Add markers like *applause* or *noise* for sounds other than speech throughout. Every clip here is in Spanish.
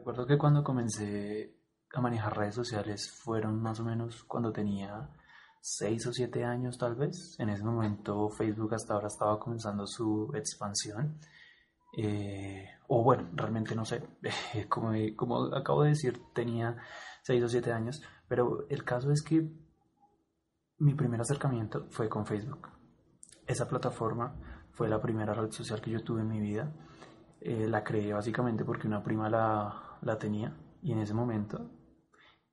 Recuerdo que cuando comencé a manejar redes sociales fueron más o menos cuando tenía 6 o 7 años tal vez. En ese momento Facebook hasta ahora estaba comenzando su expansión. Eh, o bueno, realmente no sé, *laughs* como, como acabo de decir, tenía 6 o 7 años, pero el caso es que mi primer acercamiento fue con Facebook. Esa plataforma fue la primera red social que yo tuve en mi vida. Eh, la creé básicamente porque una prima la, la tenía y en ese momento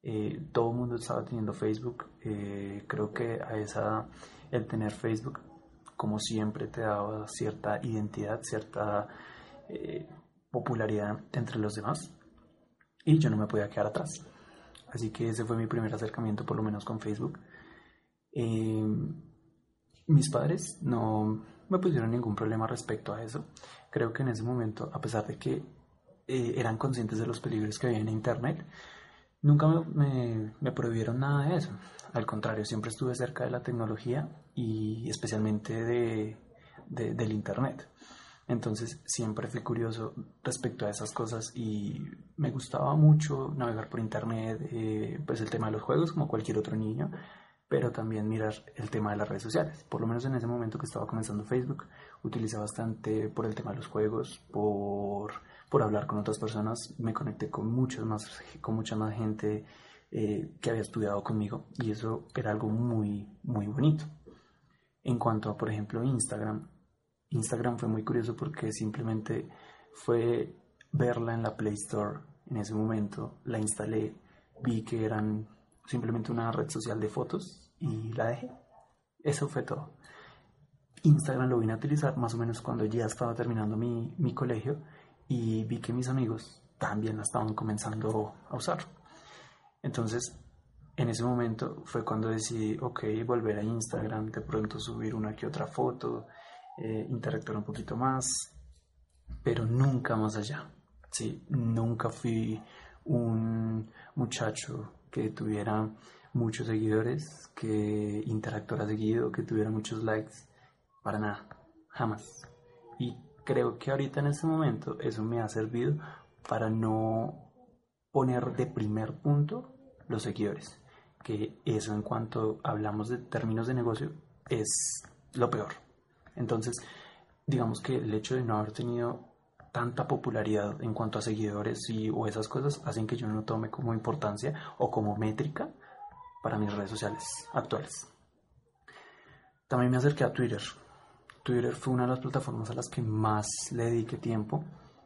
eh, todo el mundo estaba teniendo Facebook. Eh, creo que a esa el tener Facebook, como siempre, te daba cierta identidad, cierta eh, popularidad entre los demás. Y yo no me podía quedar atrás. Así que ese fue mi primer acercamiento, por lo menos con Facebook. mis padres no me pusieron ningún problema respecto a eso. Creo que en ese momento, a pesar de que eran conscientes de los peligros que había en Internet, Nunca me, prohibieron nada de eso. Al contrario, siempre estuve cerca de la tecnología y especialmente de, del Internet. Entonces siempre fui curioso respecto a esas cosas y me gustaba mucho navegar por Internet, eh, pues el tema de los juegos como cualquier otro niño, pero también mirar el tema de las redes sociales. Por lo menos en ese momento que estaba comenzando Facebook, utilicé bastante por el tema de los juegos, por por hablar con otras personas, me conecté con, muchos más, con mucha más gente eh, que había estudiado conmigo y eso era algo muy, muy bonito. En cuanto a, por ejemplo, Instagram, Instagram fue muy curioso porque simplemente fue verla en la Play Store en ese momento, la instalé, vi que eran simplemente una red social de fotos y la dejé. Eso fue todo. Instagram lo vine a utilizar más o menos cuando ya estaba terminando mi, mi colegio y vi que mis amigos también la estaban comenzando a usar. Entonces, en ese momento fue cuando decidí, ok, volver a Instagram, de pronto subir una que otra foto, eh, interactuar un poquito más, pero nunca más allá. Sí, nunca fui un muchacho que tuviera muchos seguidores, que interactuara seguido, que tuviera muchos likes, para nada, jamás. Y creo que ahorita en este momento eso me ha servido para no poner de primer punto los seguidores, que eso en cuanto hablamos de términos de negocio es lo peor. Entonces, digamos que el hecho de no haber tenido tanta popularidad en cuanto a seguidores y, o esas cosas hacen que yo no tome como importancia o como métrica para mis redes sociales actuales. También me acerqué a Twitter. Twitter fue una de las plataformas a las que más le dediqué tiempo,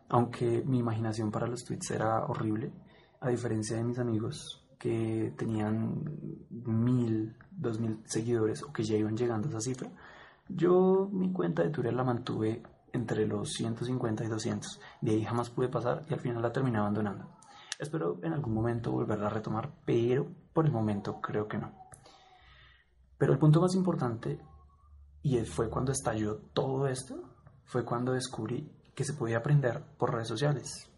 aunque mi imaginación para los tweets era horrible, a diferencia de mis amigos que tenían mil, dos mil seguidores o que ya iban llegando a esa cifra. Yo mi cuenta de Twitter la mantuve entre los 150 y 200. De ahí jamás pude pasar y al final la terminé abandonando. Espero en algún momento volverla a retomar, pero por el momento creo que no. Pero el punto más importante y fue cuando estalló todo esto, fue cuando descubrí que se podía aprender por redes sociales.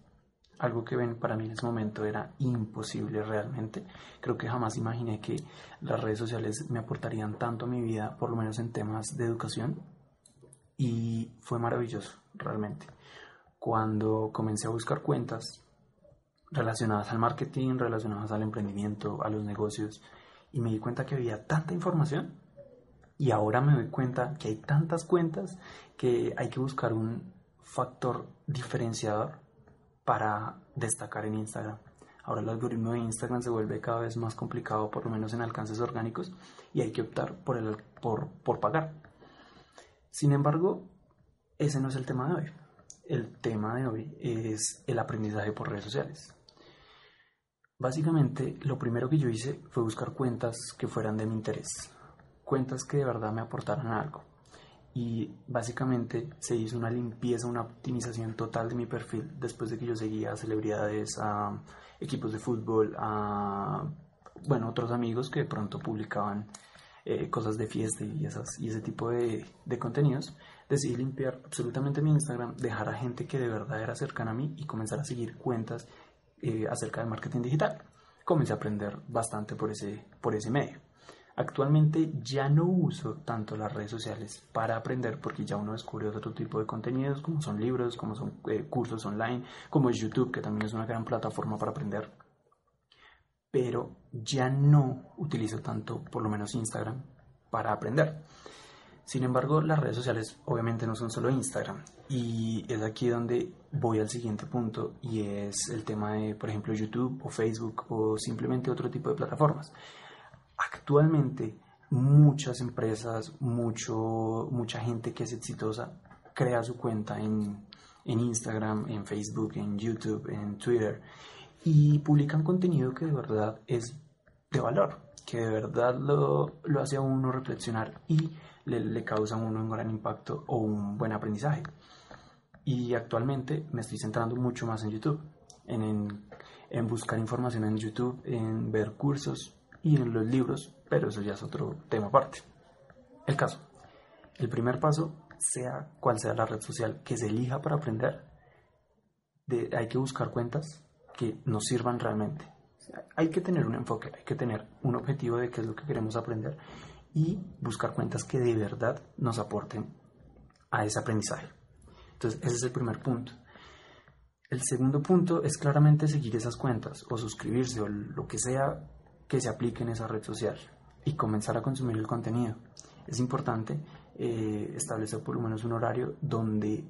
Algo que ven para mí en ese momento era imposible realmente. Creo que jamás imaginé que las redes sociales me aportarían tanto a mi vida, por lo menos en temas de educación. Y fue maravilloso, realmente. Cuando comencé a buscar cuentas relacionadas al marketing, relacionadas al emprendimiento, a los negocios, y me di cuenta que había tanta información y ahora me doy cuenta que hay tantas cuentas que hay que buscar un factor diferenciador para destacar en Instagram. Ahora el algoritmo de Instagram se vuelve cada vez más complicado, por lo menos en alcances orgánicos, y hay que optar por, el, por, por pagar. Sin embargo, ese no es el tema de hoy. El tema de hoy es el aprendizaje por redes sociales. Básicamente, lo primero que yo hice fue buscar cuentas que fueran de mi interés cuentas que de verdad me aportaran algo. Y básicamente se hizo una limpieza, una optimización total de mi perfil después de que yo seguía a celebridades, a equipos de fútbol, a bueno, otros amigos que de pronto publicaban eh, cosas de fiesta y, esas, y ese tipo de, de contenidos. Decidí limpiar absolutamente mi Instagram, dejar a gente que de verdad era cercana a mí y comenzar a seguir cuentas eh, acerca del marketing digital. Comencé a aprender bastante por ese, por ese medio. Actualmente ya no uso tanto las redes sociales para aprender porque ya uno descubre otro tipo de contenidos como son libros, como son eh, cursos online, como es YouTube, que también es una gran plataforma para aprender. Pero ya no utilizo tanto, por lo menos Instagram, para aprender. Sin embargo, las redes sociales obviamente no son solo Instagram y es aquí donde voy al siguiente punto y es el tema de, por ejemplo, YouTube o Facebook o simplemente otro tipo de plataformas. Actualmente muchas empresas, mucho, mucha gente que es exitosa crea su cuenta en, en Instagram, en Facebook, en YouTube, en Twitter y publican contenido que de verdad es de valor, que de verdad lo, lo hace a uno reflexionar y le, le causa a uno un gran impacto o un buen aprendizaje. Y actualmente me estoy centrando mucho más en YouTube, en, en, buscar información en YouTube, en ver cursos y en los libros, pero eso ya es otro tema aparte. El caso, el primer paso, sea cual sea la red social que se elija para aprender, de, hay que buscar cuentas que nos sirvan realmente. Hay que tener un enfoque, hay que tener un objetivo de qué es lo que queremos aprender y buscar cuentas que de verdad nos aporten a ese aprendizaje. Entonces, ese es el primer punto. El segundo punto es claramente seguir esas cuentas o suscribirse o lo que sea que se aplique en esa red social y comenzar a consumir el contenido. Es importante eh, establecer por lo menos un horario donde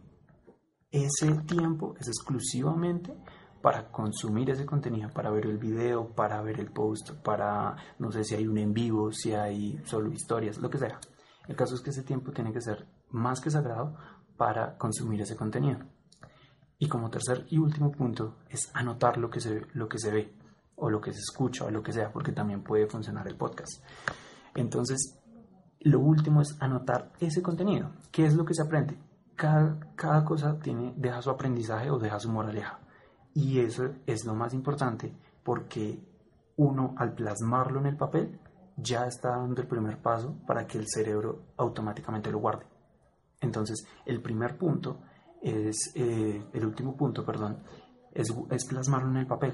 ese tiempo es exclusivamente para consumir ese contenido, para ver el video, para ver el post, para no sé si hay un en vivo, si hay solo historias, lo que sea. El caso es que ese tiempo tiene que ser más que sagrado para consumir ese contenido. Y como tercer y último punto es anotar lo que se, lo que se ve o lo que se escucha o lo que sea, porque también puede funcionar el podcast. Entonces, lo último es anotar ese contenido. ¿Qué es lo que se aprende? Cada, cada cosa tiene, deja su aprendizaje o deja su moraleja. Y eso es lo más importante porque uno al plasmarlo en el papel ya está dando el primer paso para que el cerebro automáticamente lo guarde. Entonces, el primer punto es, eh, el último punto, perdón, es, es, plasmarlo en el papel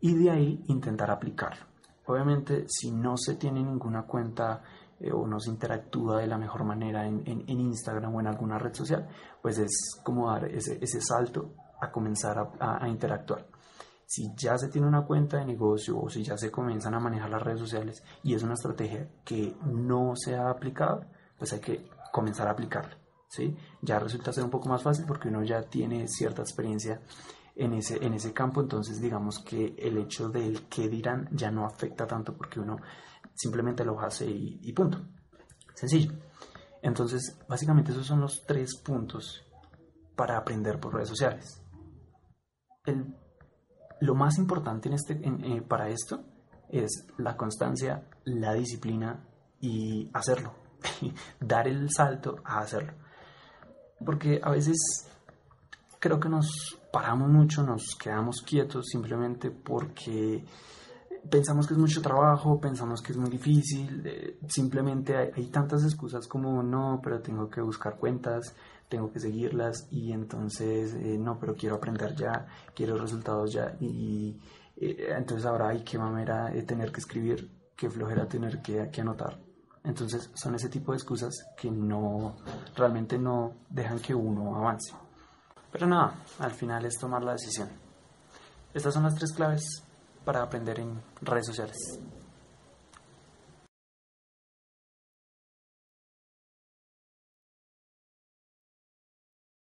y de ahí intentar aplicarlo. Obviamente, si no se tiene ninguna cuenta eh, o no se interactúa de la mejor manera en, en, en, Instagram o en alguna red social, pues es como dar ese, ese salto a comenzar a, interactuar. Si ya se tiene una cuenta de negocio o si ya se comienzan a manejar las redes sociales y es una estrategia que no se ha aplicado, pues hay que comenzar a aplicarla. ¿sí? Ya resulta ser un poco más fácil porque uno ya tiene cierta experiencia en ese, en ese campo, entonces digamos que el hecho del que dirán ya no afecta tanto porque uno simplemente lo hace y, y punto. Sencillo. Entonces, básicamente esos son los tres puntos para aprender por redes sociales lo más importante este, eh, para esto es la constancia, la disciplina y hacerlo, *laughs* dar el salto a hacerlo. Porque a veces creo que nos paramos mucho, nos quedamos quietos simplemente porque pensamos que es mucho trabajo, pensamos que es muy difícil, eh, simplemente hay, hay, tantas excusas como no, pero tengo que buscar cuentas, tengo que seguirlas y entonces eh, no, pero quiero aprender ya, quiero resultados ya y, eh, entonces ahora hay que mamera de tener que escribir, qué flojera tener que, que anotar. Entonces son ese tipo de excusas que no, realmente no dejan que uno avance. Pero nada, al final es tomar la decisión. Estas son las tres claves para aprender en redes sociales.